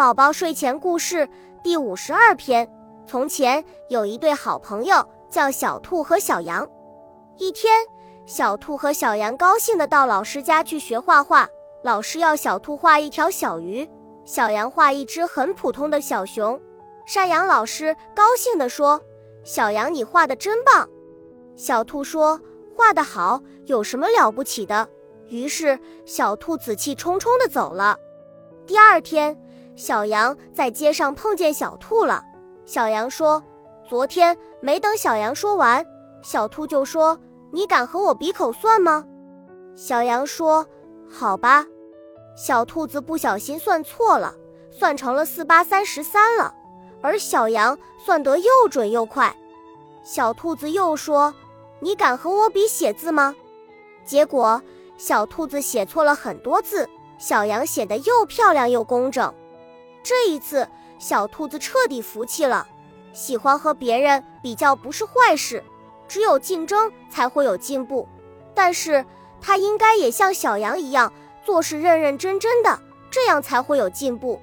宝宝睡前故事第五十二篇：从前有一对好朋友，叫小兔和小羊。一天，小兔和小羊高兴地到老师家去学画画。老师要小兔画一条小鱼，小羊画一只很普通的小熊。山羊老师高兴地说：“小羊，你画的真棒。”小兔说：“画得好，有什么了不起的？”于是，小兔子气冲冲地走了。第二天，小羊在街上碰见小兔了。小羊说：“昨天没等小羊说完，小兔就说：‘你敢和我比口算吗？’”小羊说：“好吧。”小兔子不小心算错了，算成了四八三十三了，而小羊算得又准又快。小兔子又说：“你敢和我比写字吗？”结果。小兔子写错了很多字，小羊写的又漂亮又工整。这一次，小兔子彻底服气了。喜欢和别人比较不是坏事，只有竞争才会有进步。但是，它应该也像小羊一样，做事认认真真的，这样才会有进步。